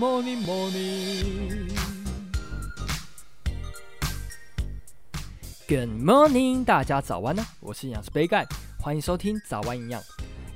morning, morning. Good morning，大家早安呢！我是营养师杯盖，欢迎收听早安营养。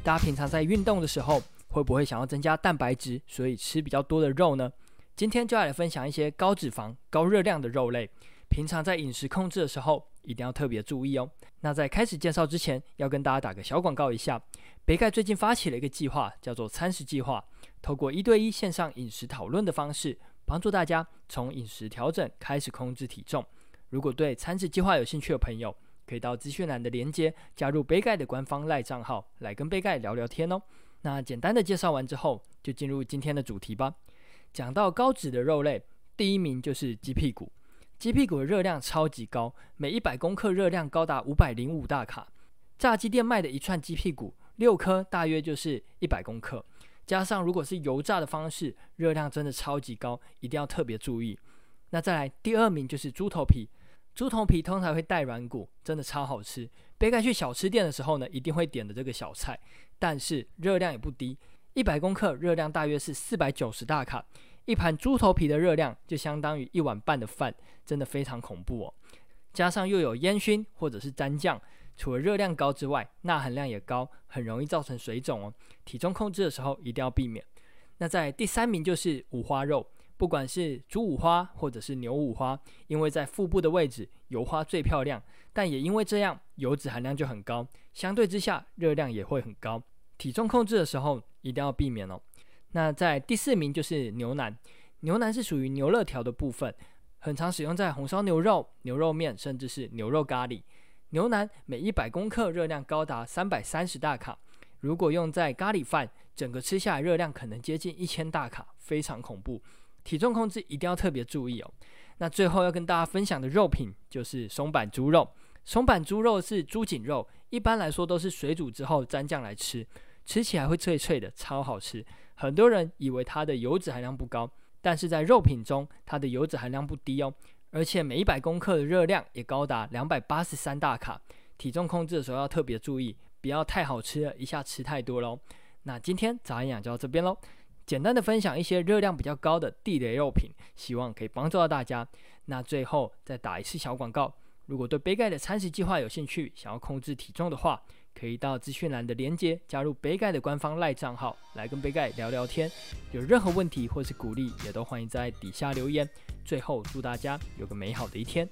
大家平常在运动的时候，会不会想要增加蛋白质，所以吃比较多的肉呢？今天就要来分享一些高脂肪、高热量的肉类。平常在饮食控制的时候，一定要特别注意哦。那在开始介绍之前，要跟大家打个小广告一下。杯盖最近发起了一个计划，叫做餐食计划，透过一对一线上饮食讨论的方式，帮助大家从饮食调整开始控制体重。如果对餐食计划有兴趣的朋友，可以到资讯栏的连接加入杯盖的官方赖账号，来跟杯盖聊聊天哦。那简单的介绍完之后，就进入今天的主题吧。讲到高脂的肉类，第一名就是鸡屁股。鸡屁股的热量超级高，每一百公克热量高达五百零五大卡。炸鸡店卖的一串鸡屁股，六颗大约就是一百公克。加上如果是油炸的方式，热量真的超级高，一定要特别注意。那再来第二名就是猪头皮。猪头皮通常会带软骨，真的超好吃。杯盖去小吃店的时候呢，一定会点的这个小菜，但是热量也不低，一百公克热量大约是四百九十大卡，一盘猪头皮的热量就相当于一碗半的饭，真的非常恐怖哦。加上又有烟熏或者是蘸酱，除了热量高之外，钠含量也高，很容易造成水肿哦。体重控制的时候一定要避免。那在第三名就是五花肉。不管是猪五花或者是牛五花，因为在腹部的位置油花最漂亮，但也因为这样油脂含量就很高，相对之下热量也会很高。体重控制的时候一定要避免哦。那在第四名就是牛腩，牛腩是属于牛肋条的部分，很常使用在红烧牛肉、牛肉面，甚至是牛肉咖喱。牛腩每一百公克热量高达三百三十大卡，如果用在咖喱饭，整个吃下来热量可能接近一千大卡，非常恐怖。体重控制一定要特别注意哦。那最后要跟大家分享的肉品就是松板猪肉。松板猪肉是猪颈肉，一般来说都是水煮之后蘸酱来吃，吃起来会脆脆的，超好吃。很多人以为它的油脂含量不高，但是在肉品中它的油脂含量不低哦，而且每一百公克的热量也高达两百八十三大卡。体重控制的时候要特别注意，不要太好吃了，一下吃太多喽。那今天早安养就到这边喽。简单的分享一些热量比较高的地雷肉品，希望可以帮助到大家。那最后再打一次小广告，如果对杯盖的餐食计划有兴趣，想要控制体重的话，可以到资讯栏的连接加入杯盖的官方赖账号，来跟杯盖聊聊天。有任何问题或是鼓励，也都欢迎在底下留言。最后祝大家有个美好的一天。